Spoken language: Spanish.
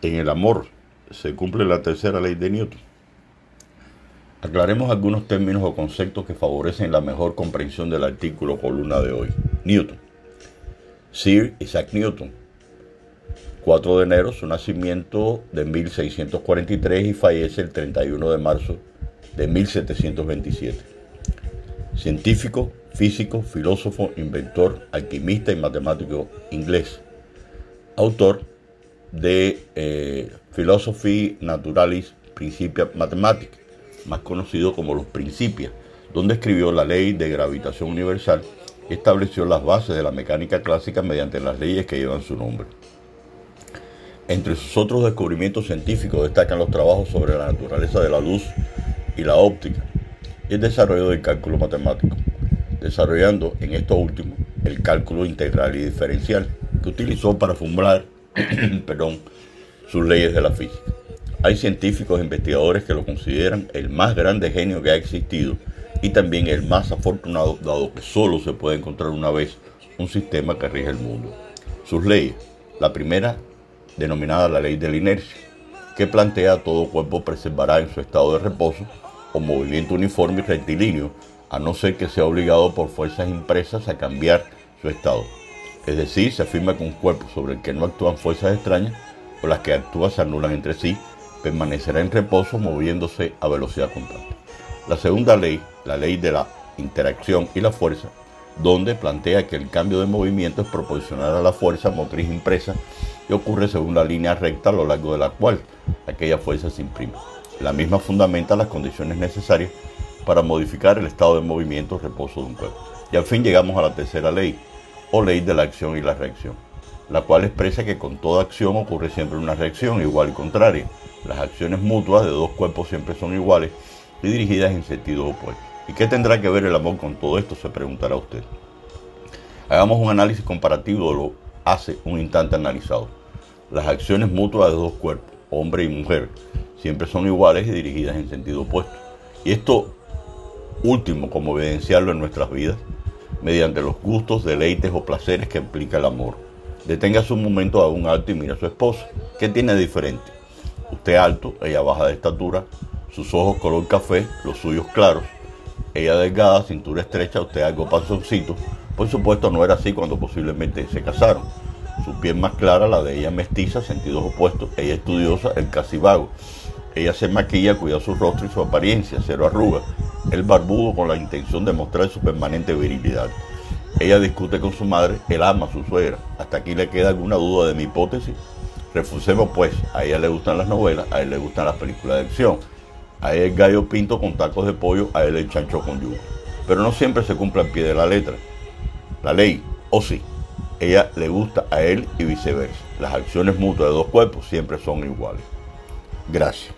En el amor se cumple la tercera ley de Newton. Aclaremos algunos términos o conceptos que favorecen la mejor comprensión del artículo columna de hoy. Newton. Sir Isaac Newton. 4 de enero, su nacimiento de 1643 y fallece el 31 de marzo de 1727. Científico, físico, filósofo, inventor, alquimista y matemático inglés. Autor de eh, Philosophy Naturalis Principia Mathematica, más conocido como los Principias, donde escribió la ley de gravitación universal y estableció las bases de la mecánica clásica mediante las leyes que llevan su nombre. Entre sus otros descubrimientos científicos destacan los trabajos sobre la naturaleza de la luz y la óptica y el desarrollo del cálculo matemático, desarrollando en esto último el cálculo integral y diferencial que utilizó para formular perdón, sus leyes de la física. Hay científicos e investigadores que lo consideran el más grande genio que ha existido y también el más afortunado, dado que solo se puede encontrar una vez un sistema que rige el mundo. Sus leyes. La primera, denominada la ley de la inercia, que plantea todo cuerpo preservará en su estado de reposo o movimiento uniforme y rectilíneo, a no ser que sea obligado por fuerzas impresas a cambiar su estado. Es decir, se afirma que un cuerpo sobre el que no actúan fuerzas extrañas o las que actúan se anulan entre sí, permanecerá en reposo moviéndose a velocidad constante. La segunda ley, la ley de la interacción y la fuerza, donde plantea que el cambio de movimiento es proporcional a la fuerza motriz impresa y ocurre según la línea recta a lo largo de la cual aquella fuerza se imprime. La misma fundamenta las condiciones necesarias para modificar el estado de movimiento o reposo de un cuerpo. Y al fin llegamos a la tercera ley, o ley de la acción y la reacción, la cual expresa que con toda acción ocurre siempre una reacción igual y contraria. Las acciones mutuas de dos cuerpos siempre son iguales y dirigidas en sentido opuesto. ¿Y qué tendrá que ver el amor con todo esto? Se preguntará usted. Hagamos un análisis comparativo lo hace un instante analizado. Las acciones mutuas de dos cuerpos, hombre y mujer, siempre son iguales y dirigidas en sentido opuesto. Y esto último, como evidenciarlo en nuestras vidas, mediante los gustos, deleites o placeres que implica el amor. Deténgase un momento a un alto y mira a su esposa. ¿Qué tiene diferente? Usted alto, ella baja de estatura, sus ojos color café, los suyos claros. Ella delgada, cintura estrecha, usted algo panzoncito. Por supuesto no era así cuando posiblemente se casaron. Su piel más clara, la de ella mestiza, sentidos opuestos. Ella estudiosa, el casi vago. Ella se maquilla, cuida su rostro y su apariencia, cero arrugas el barbudo con la intención de mostrar su permanente virilidad. Ella discute con su madre, él ama a su suegra. Hasta aquí le queda alguna duda de mi hipótesis. Refusemos pues, a ella le gustan las novelas, a él le gustan las películas de acción. A él el gallo pinto con tacos de pollo, a él el chancho con yuca. Pero no siempre se cumple al pie de la letra. La ley, o sí, ella le gusta a él y viceversa. Las acciones mutuas de dos cuerpos siempre son iguales. Gracias.